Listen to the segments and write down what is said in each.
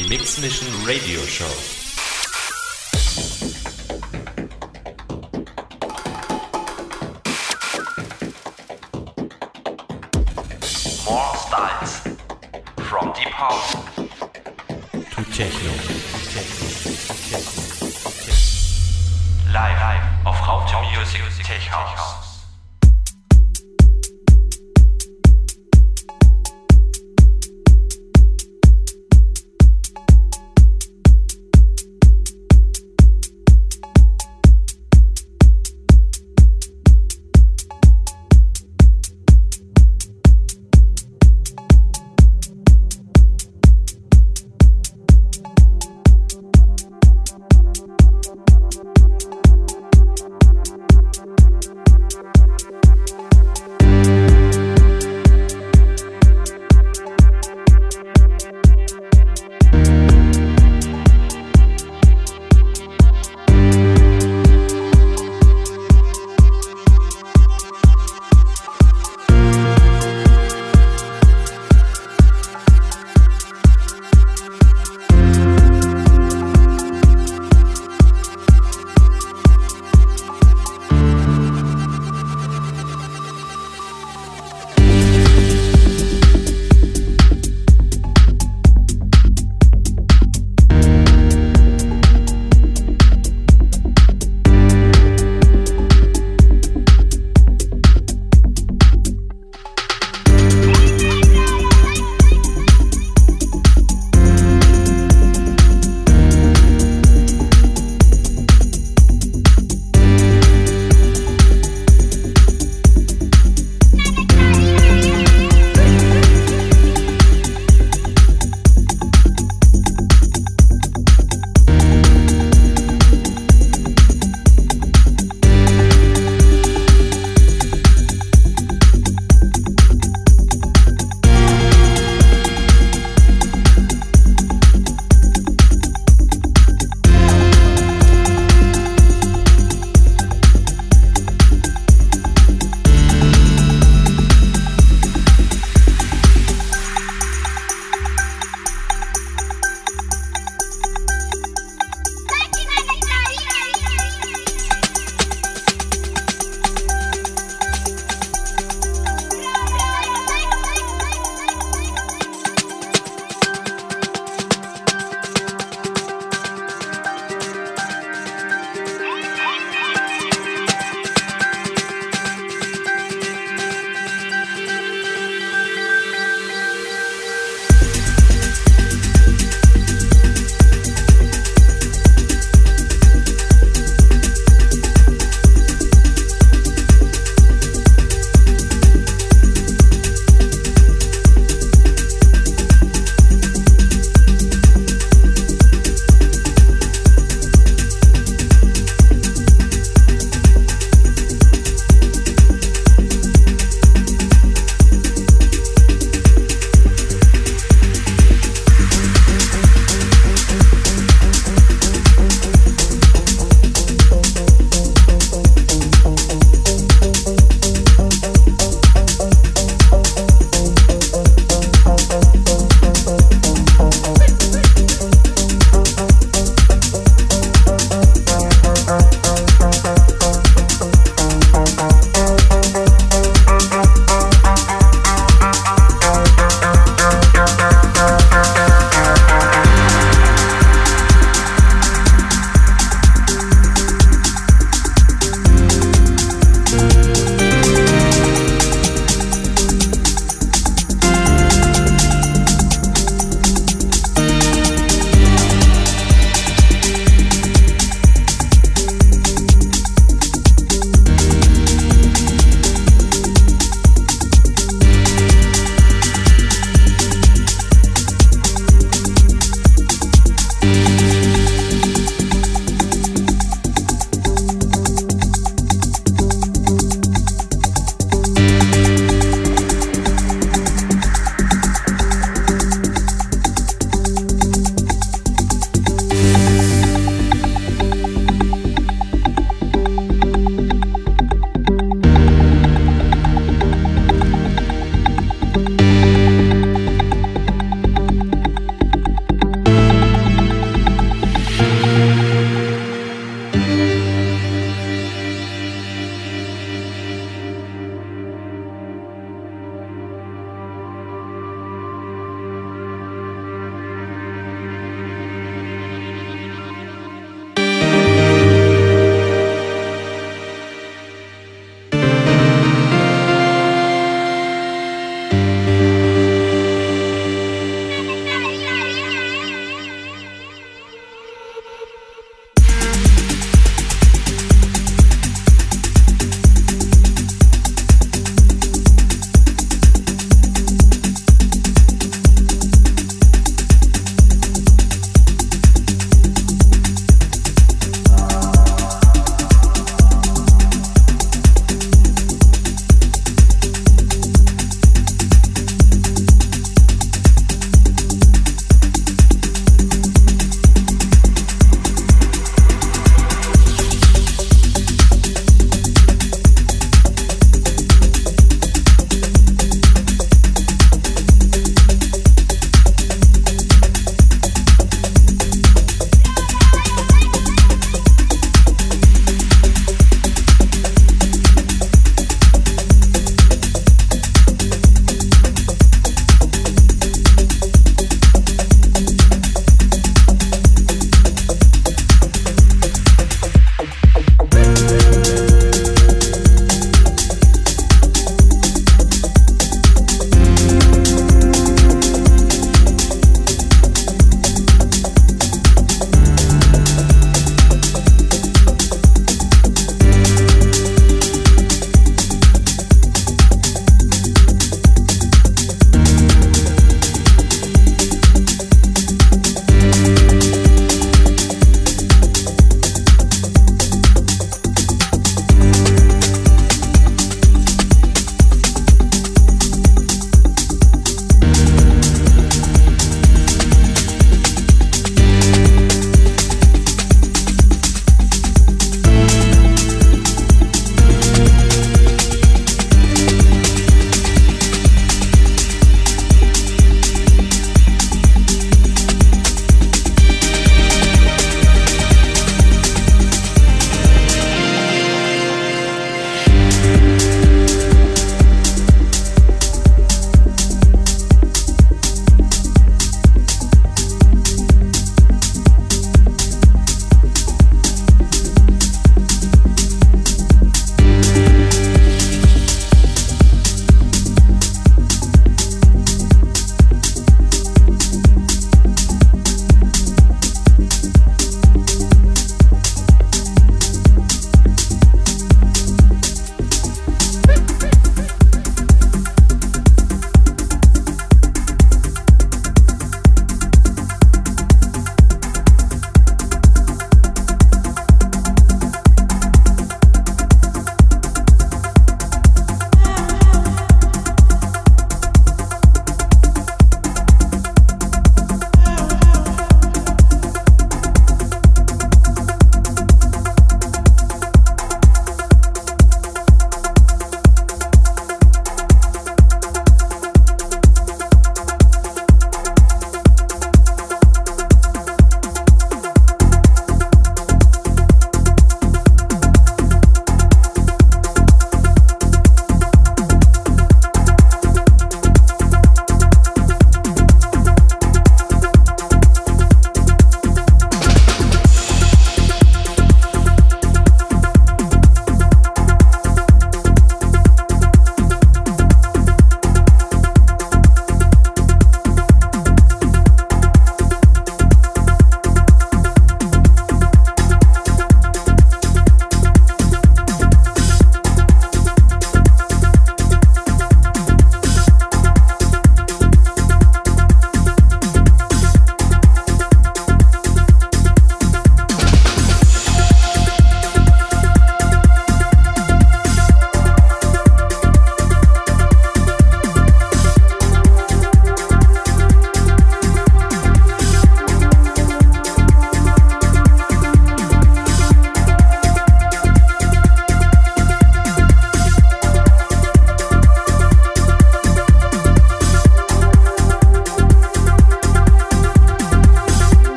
Die Mix Mission Radio Show.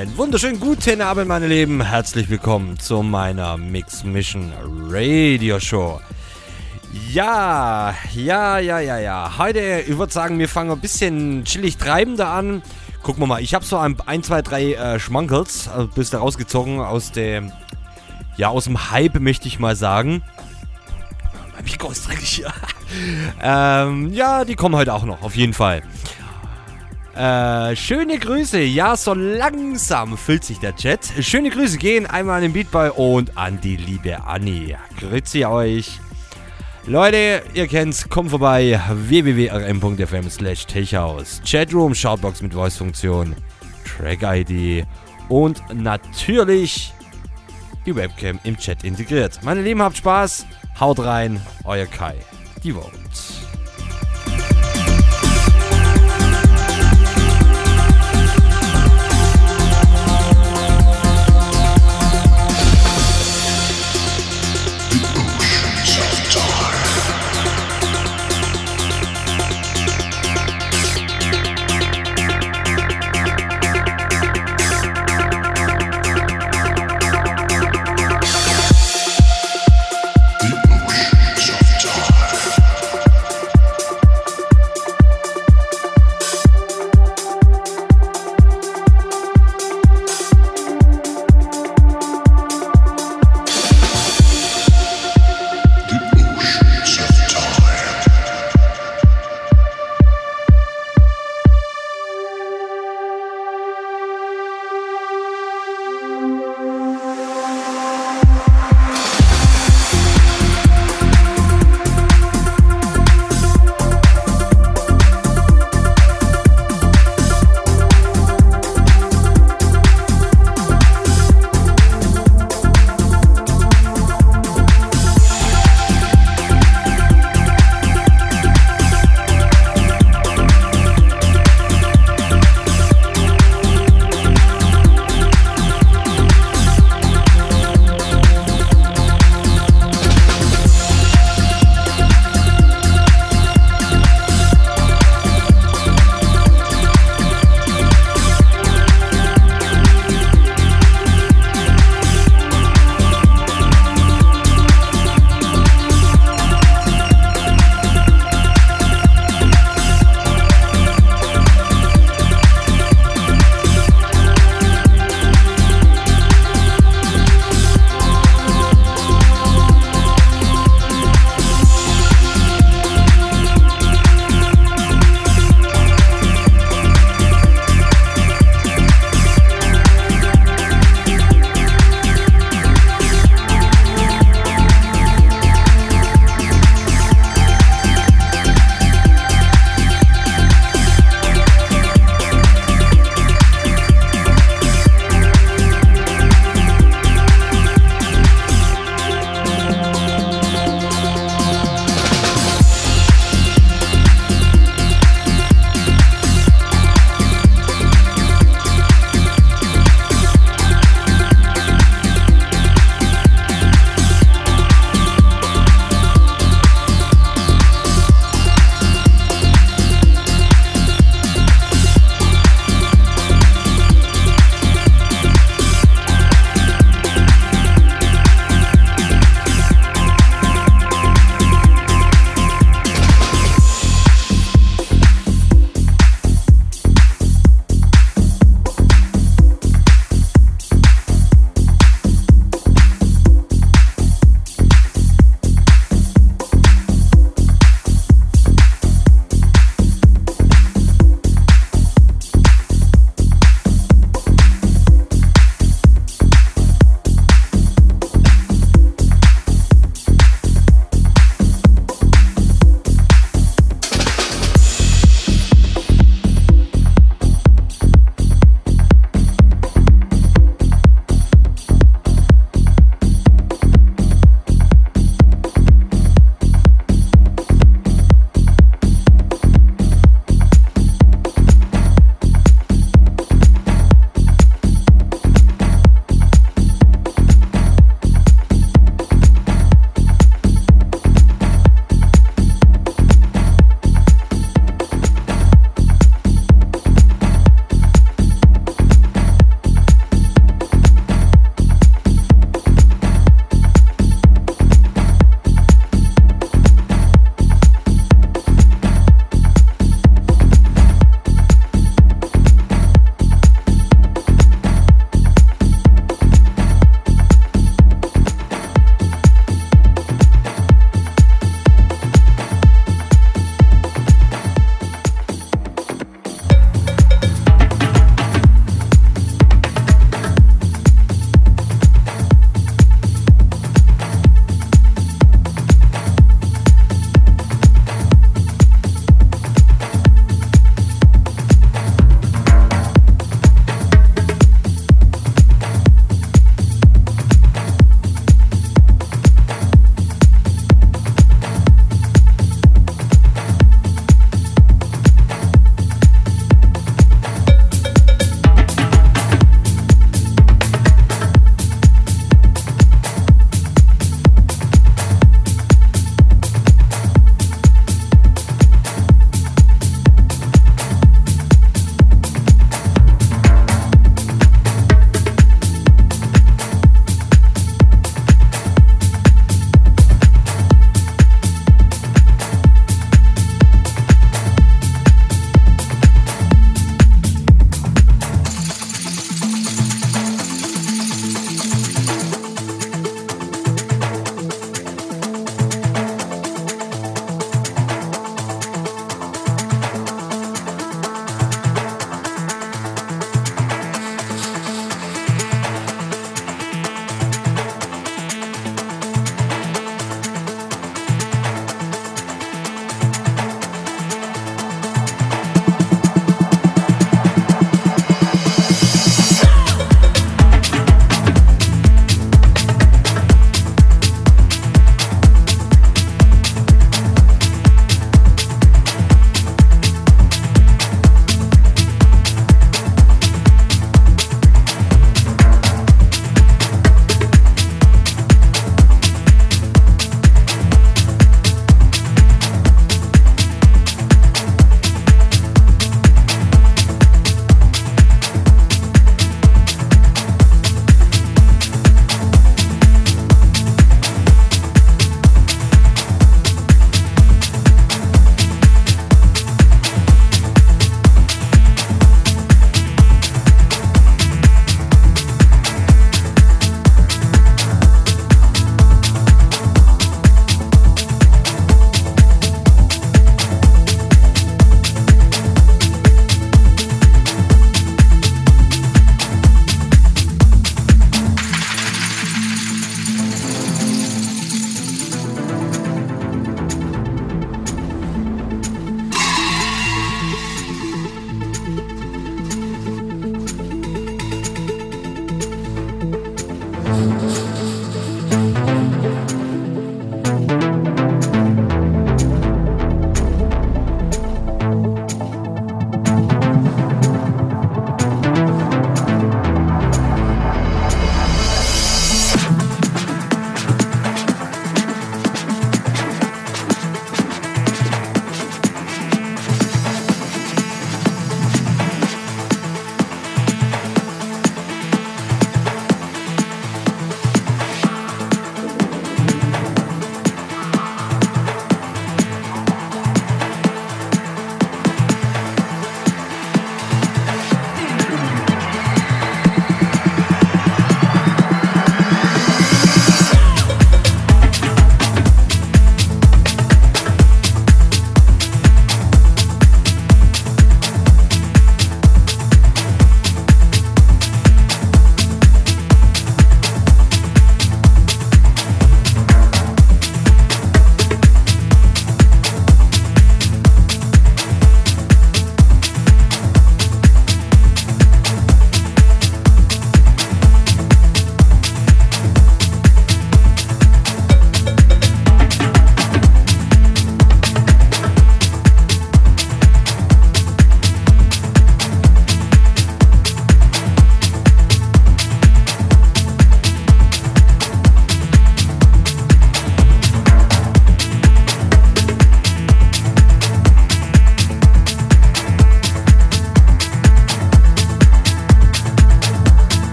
Einen wunderschönen guten Abend, meine Lieben. Herzlich willkommen zu meiner Mix Mission Radio Show. Ja, ja, ja, ja, ja. Heute, ich würde sagen, wir fangen ein bisschen chillig treibender an. Gucken wir mal, ich habe so ein, ein, zwei, drei äh, Schmankels, also bist du rausgezogen aus dem, ja, aus dem Hype, möchte ich mal sagen. Mein Mikro ist dreckig hier. ähm, ja, die kommen heute auch noch, auf jeden Fall. Äh, schöne Grüße. Ja, so langsam füllt sich der Chat. Schöne Grüße gehen einmal an den Beatboy und an die liebe Anni. Grüezi euch. Leute, ihr kennt's, kommt vorbei. www.rm.fm slash techhaus. Chatroom, Shoutbox mit Voice-Funktion, Track-ID und natürlich die Webcam im Chat integriert. Meine Lieben, habt Spaß. Haut rein. Euer Kai. Die Vote.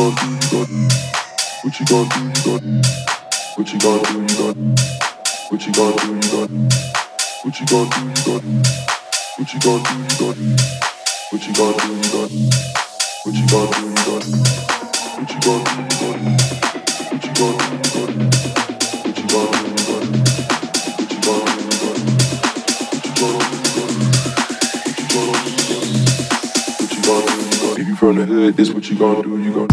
gonna do? You gonna do? What you gonna do? You gonna do? What you gonna do? You gonna do? What you gonna do? You gonna do? What you gonna do? You gonna do? What you gonna do? You gonna do? What you gonna do? You gonna do? What you gonna do? You gonna do? What you gonna do? You gonna do? What you gonna do? You gonna do? What you gonna do? If you from the hood, this what you gonna do, you gonna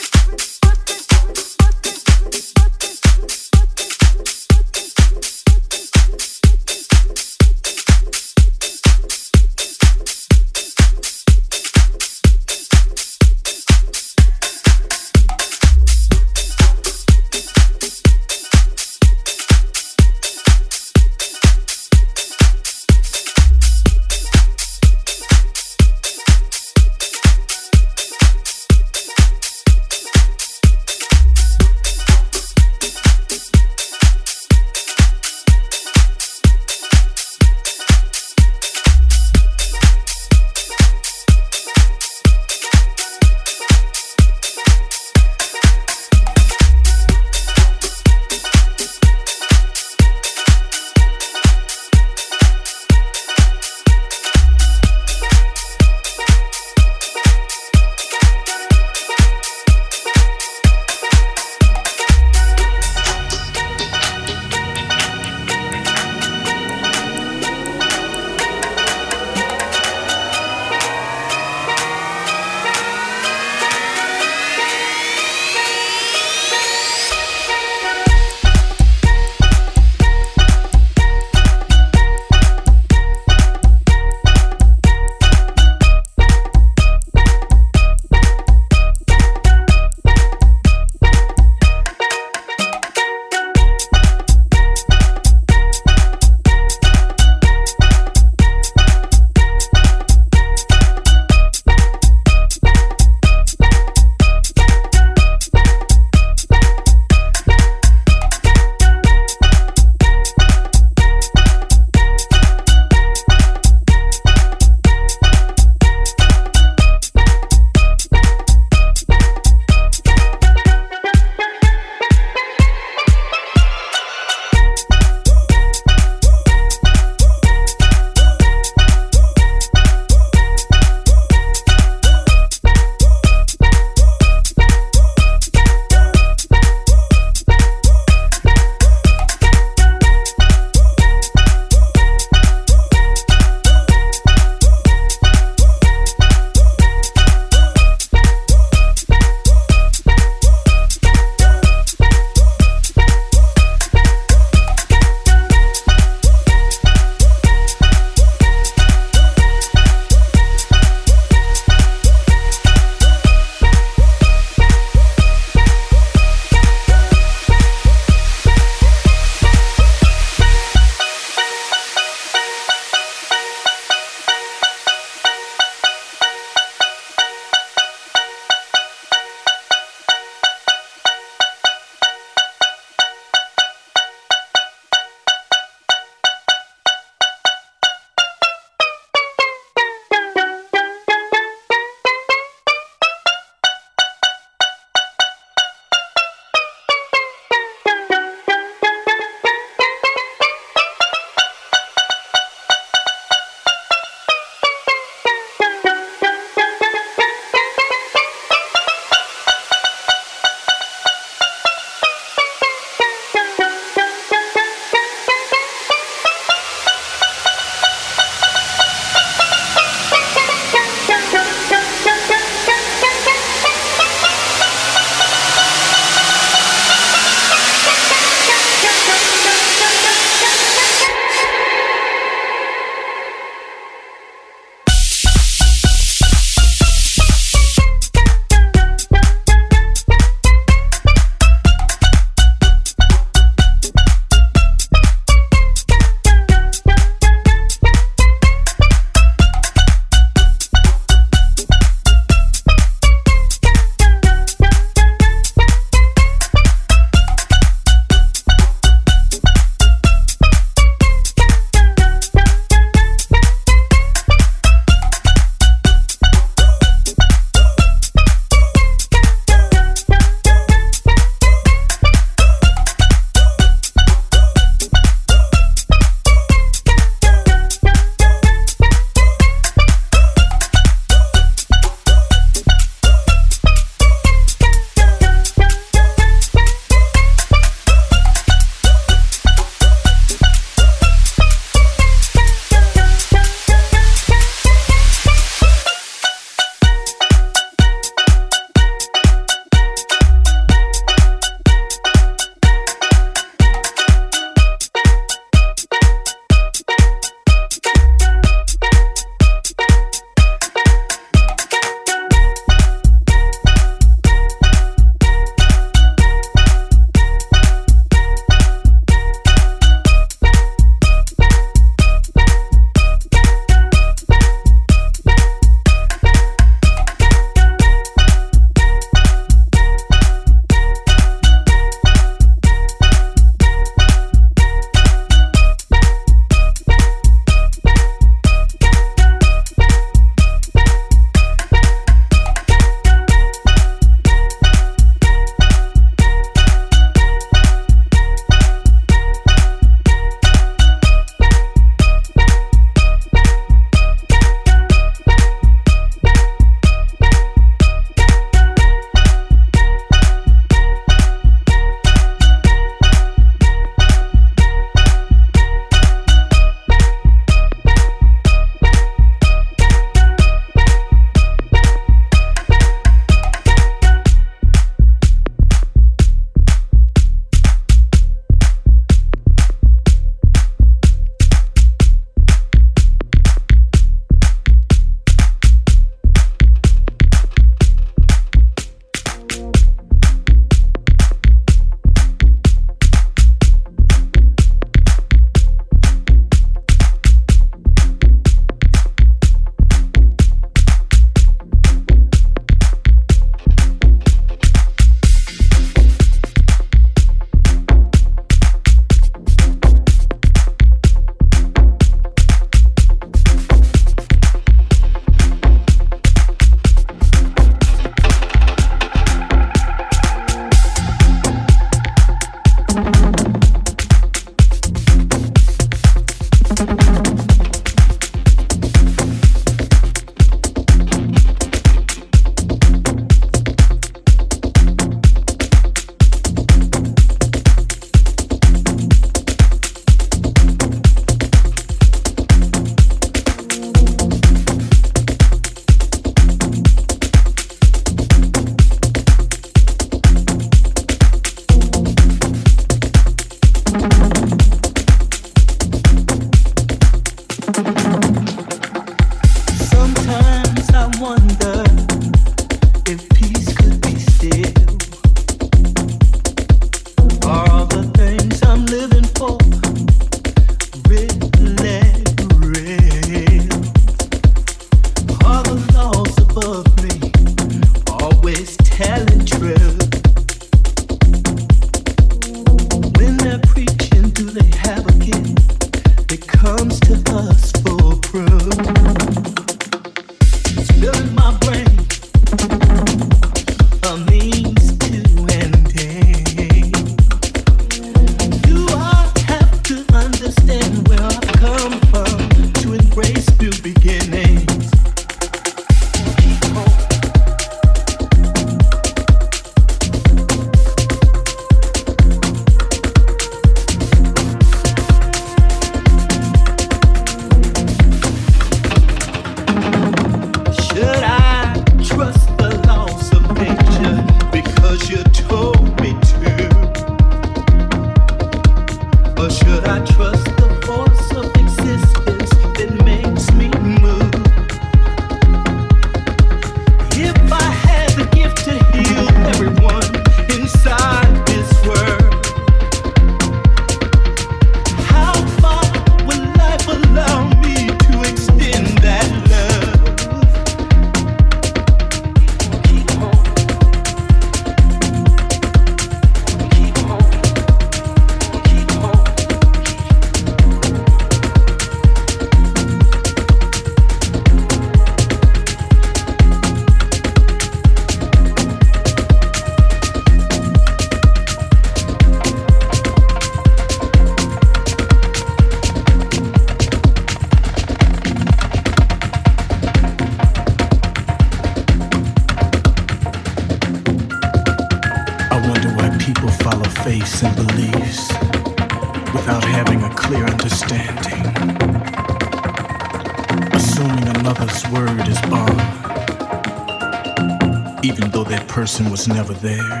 person was never there.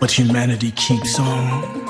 But humanity keeps on.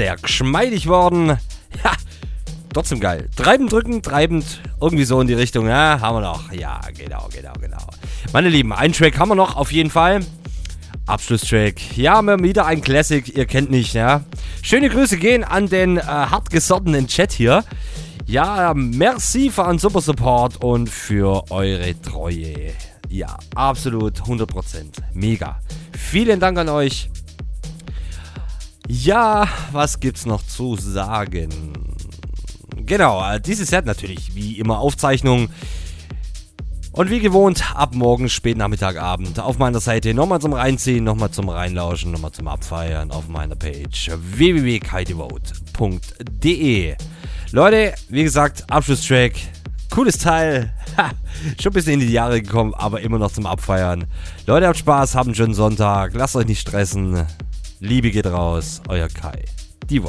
Sehr geschmeidig worden. Ja, trotzdem geil. Treibend drücken, treibend, irgendwie so in die Richtung. Ja, haben wir noch. Ja, genau, genau, genau. Meine Lieben, einen Track haben wir noch auf jeden Fall. Abschlusstrack. Ja, mal wieder ein Classic, ihr kennt mich, ja. Schöne Grüße gehen an den äh, hartgesottenen Chat hier. Ja, merci für einen super Support und für eure Treue. Ja, absolut 100%. Mega. Vielen Dank an euch. Ja, was gibt's noch zu sagen? Genau, äh, dieses Set natürlich, wie immer Aufzeichnung. Und wie gewohnt, ab morgen, spät Nachmittag, Abend auf meiner Seite nochmal zum Reinziehen, nochmal zum Reinlauschen, nochmal zum Abfeiern auf meiner Page www.kaidevote.de. Leute, wie gesagt, Abschlusstrack, cooles Teil, ha, schon ein bisschen in die Jahre gekommen, aber immer noch zum Abfeiern. Leute, habt Spaß, habt einen schönen Sonntag, lasst euch nicht stressen. Liebe geht raus, euer Kai. Die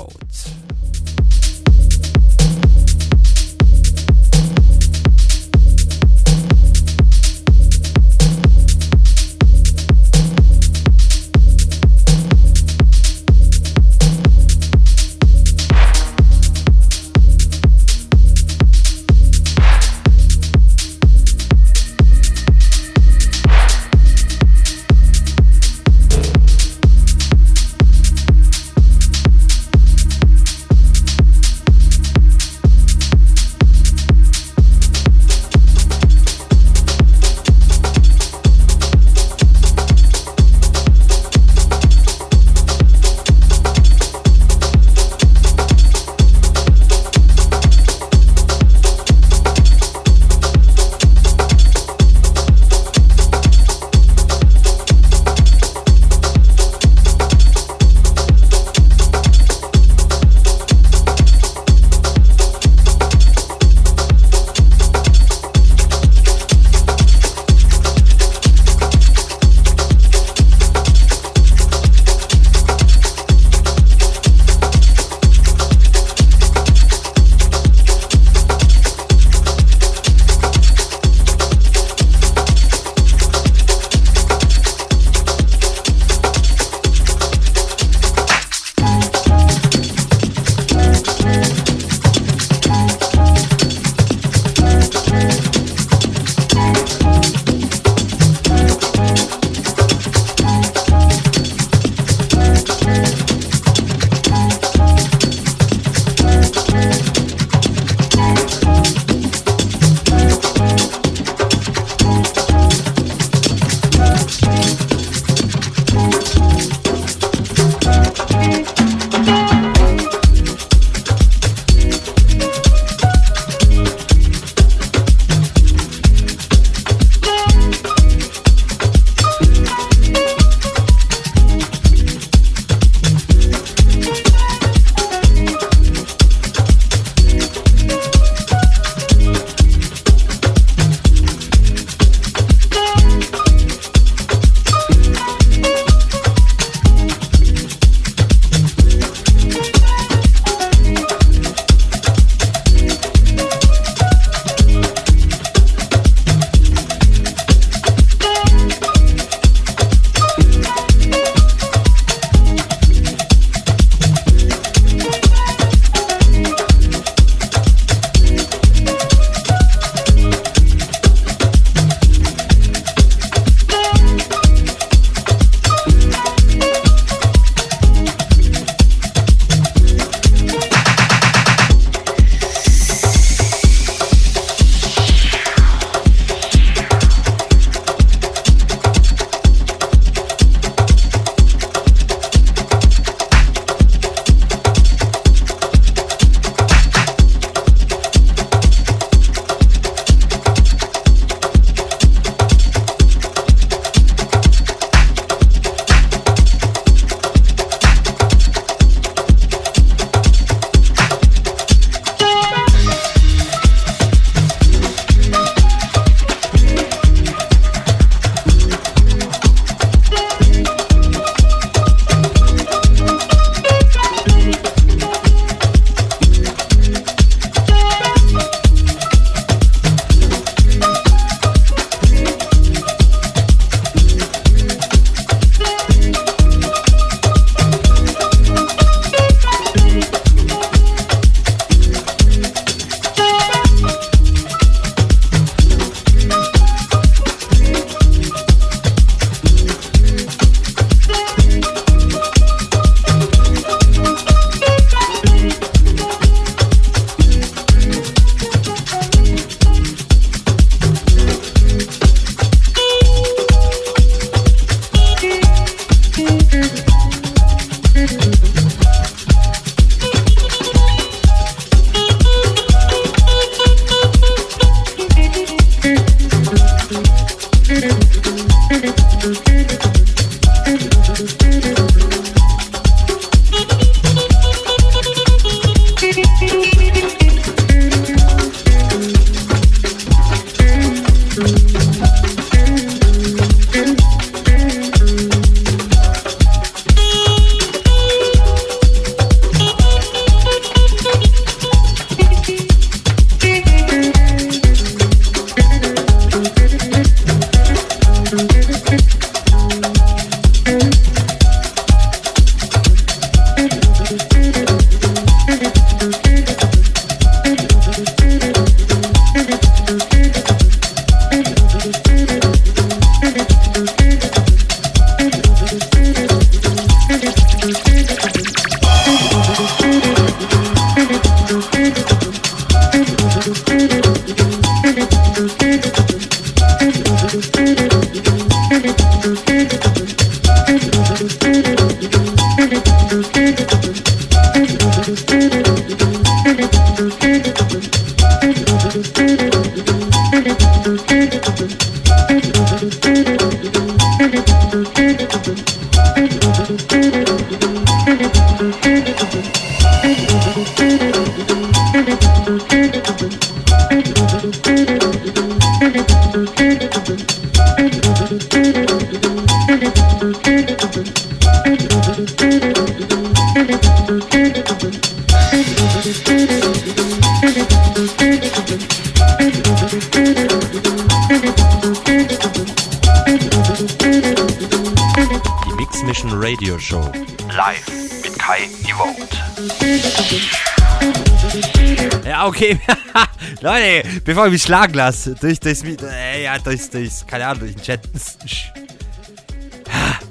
Leute, bevor ich mich schlagen lasse, durch das, äh, ja, durch, durch, keine Ahnung, durch den Chat.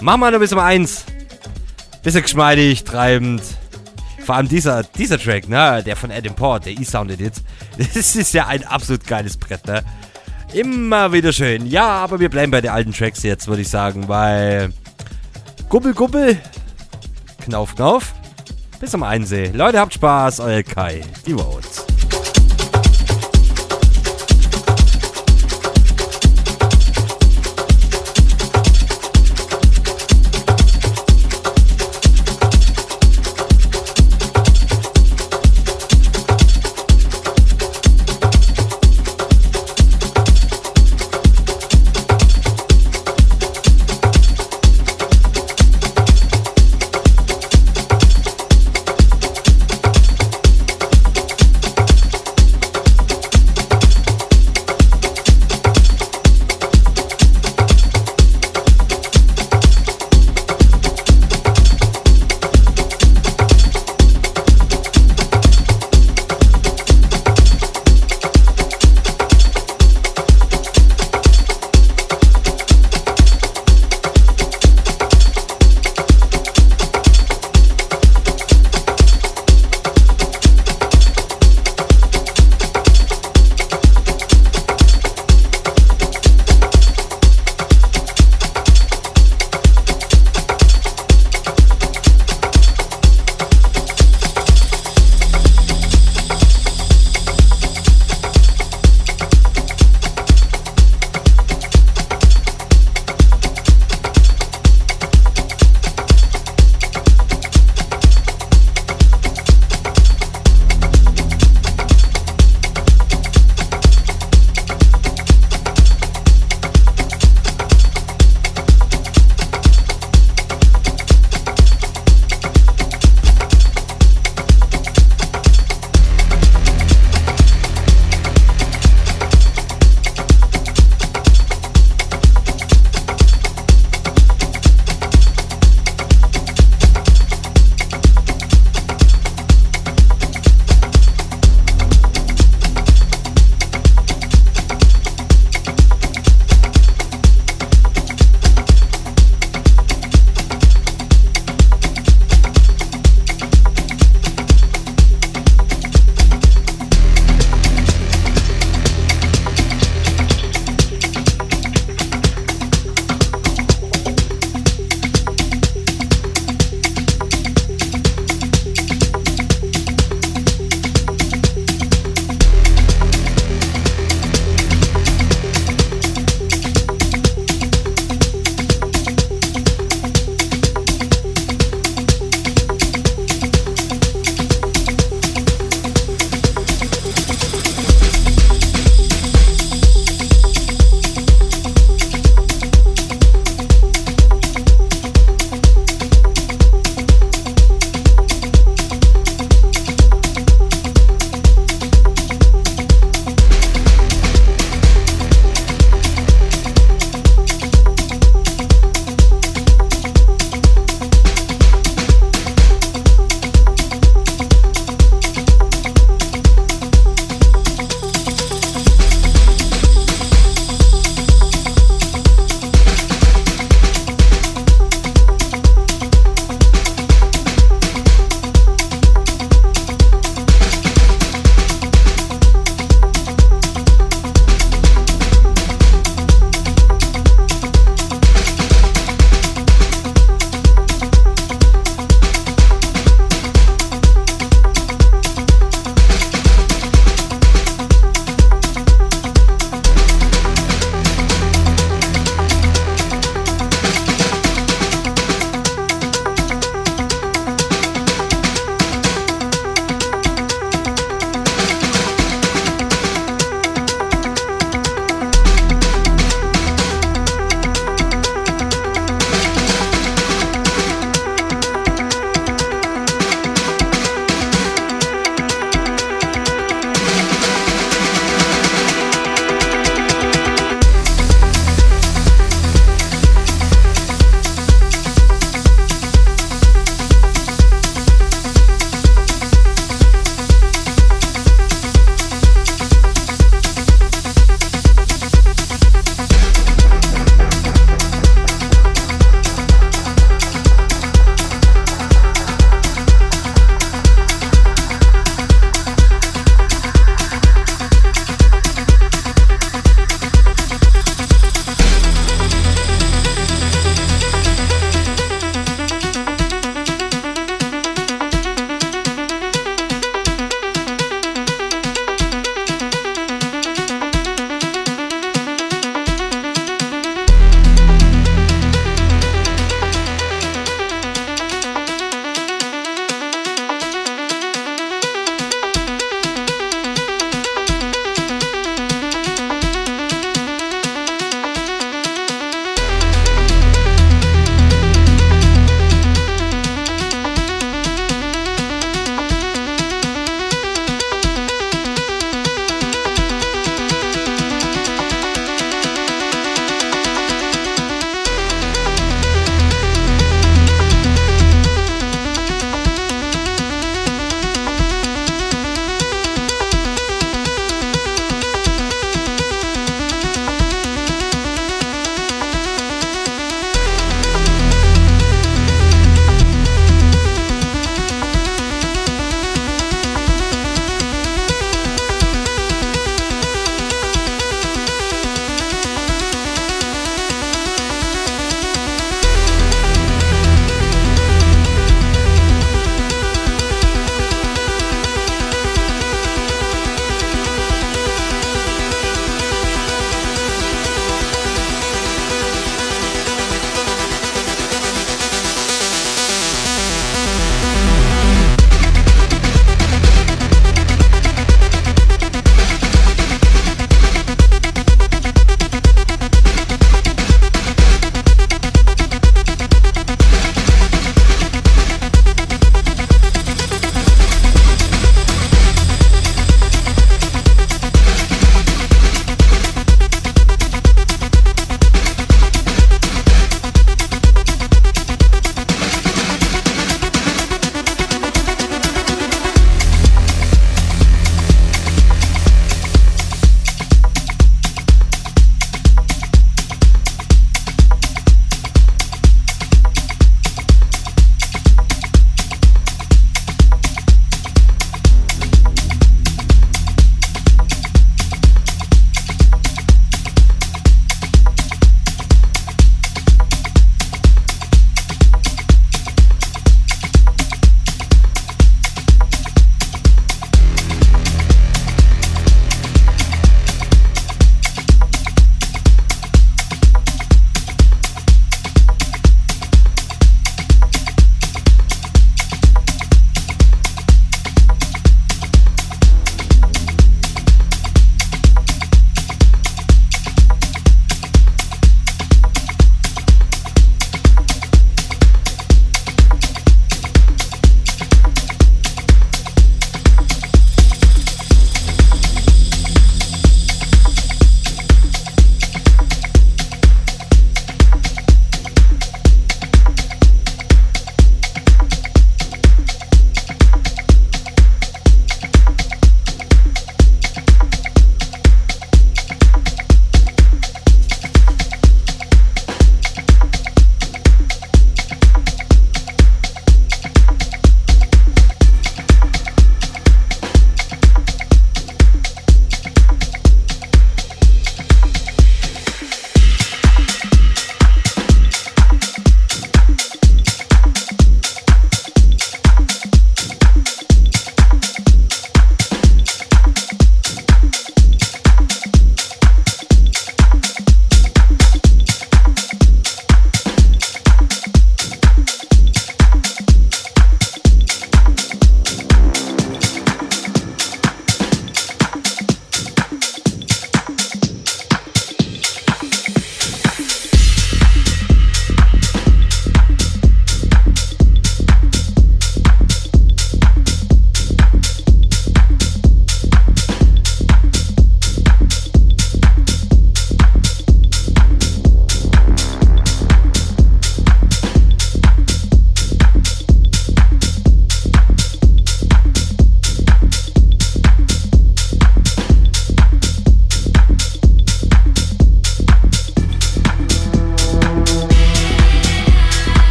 Mach mal nur bis um eins. Bisschen geschmeidig, treibend. Vor allem dieser, dieser Track, ne, der von Adam Port, der E-Sound Edit. Das ist ja ein absolut geiles Brett, ne. Immer wieder schön. Ja, aber wir bleiben bei den alten Tracks jetzt, würde ich sagen, weil. Gubbel, gubbel. Knauf, knauf. Bis zum Einsee. Leute, habt Spaß. Euer Kai. Die Votes.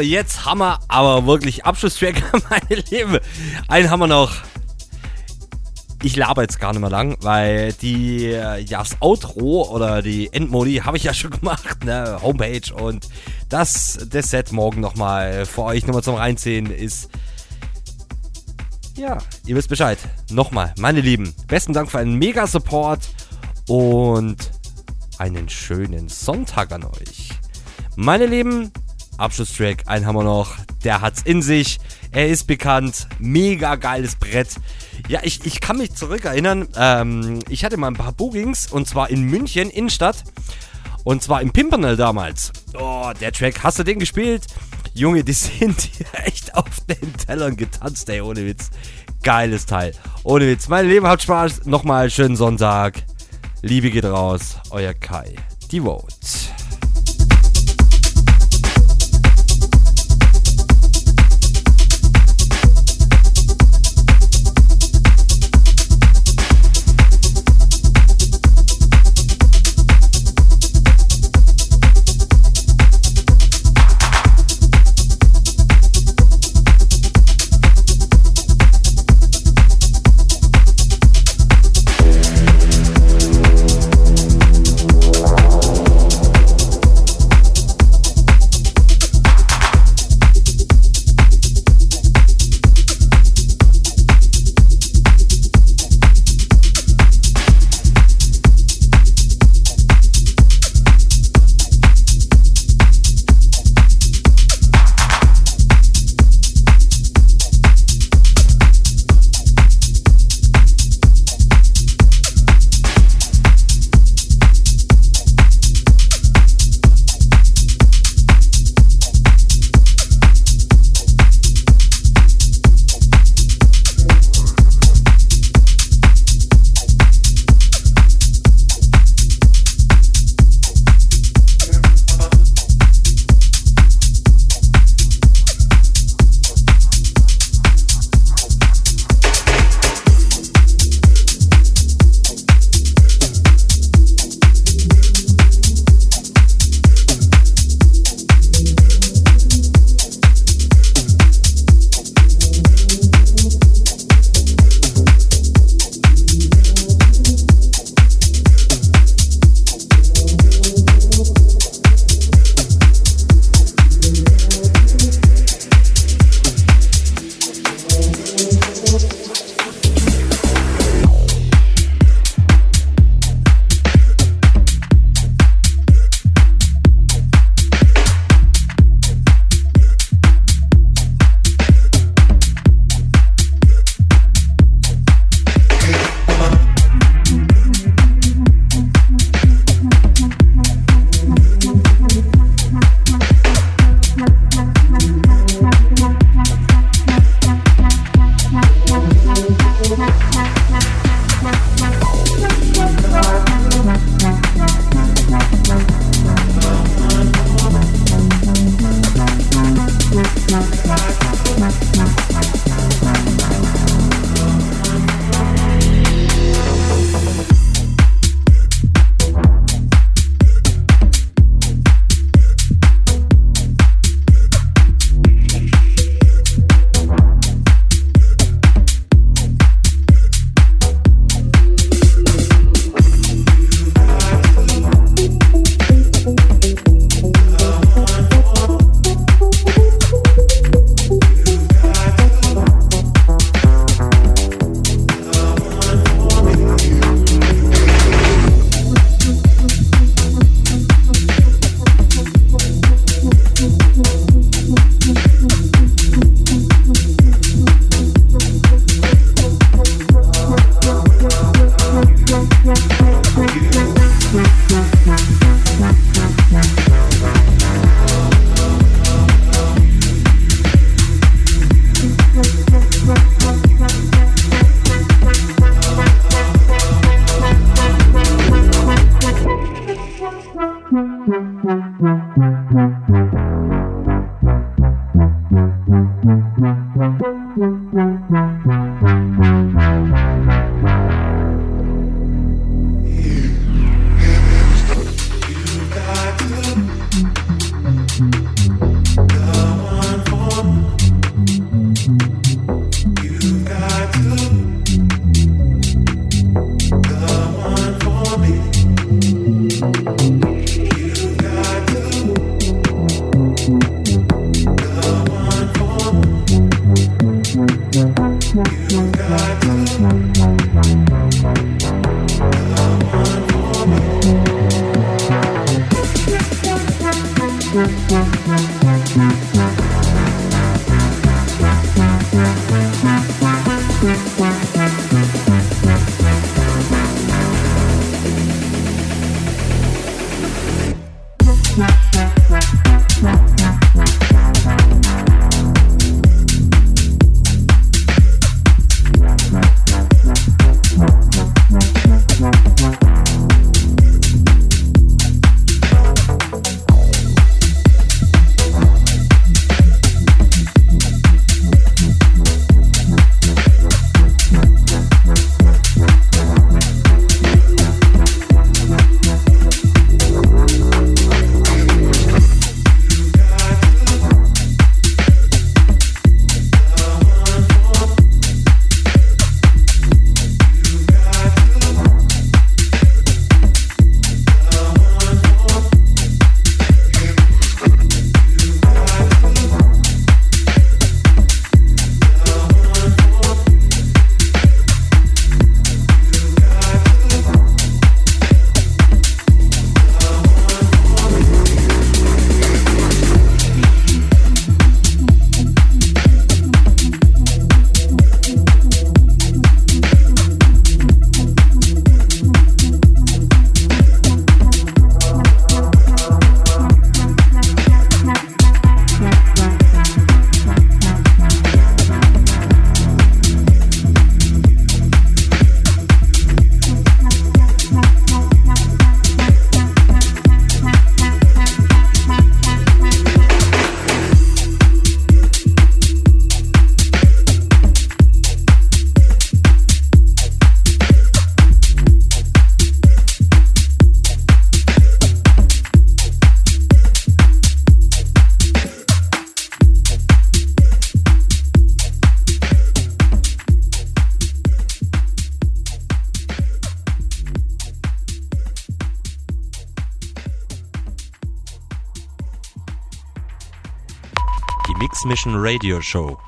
Jetzt haben wir aber wirklich Abschlusstrack, meine Lieben. Einen haben wir noch. Ich laber jetzt gar nicht mehr lang, weil die, äh, ja, das Outro oder die Endmodi habe ich ja schon gemacht, ne, Homepage und das, das Set morgen nochmal für euch nochmal zum Reinziehen ist, ja, ihr wisst Bescheid. Nochmal, meine Lieben, besten Dank für einen mega Support und einen schönen Sonntag an euch. Meine Lieben, Abschlusstrack, einen haben wir noch. Der hat's in sich. Er ist bekannt. Mega geiles Brett. Ja, ich, ich kann mich zurückerinnern. Ähm, ich hatte mal ein paar Bookings und zwar in München, Innenstadt. Und zwar im Pimpernel damals. Oh, der Track, hast du den gespielt? Junge, die sind hier echt auf den Tellern getanzt, ey, ohne Witz. Geiles Teil. Ohne Witz. Mein Leben hat Spaß. Nochmal schönen Sonntag. Liebe geht raus. Euer Kai. Die Mix Radio Show.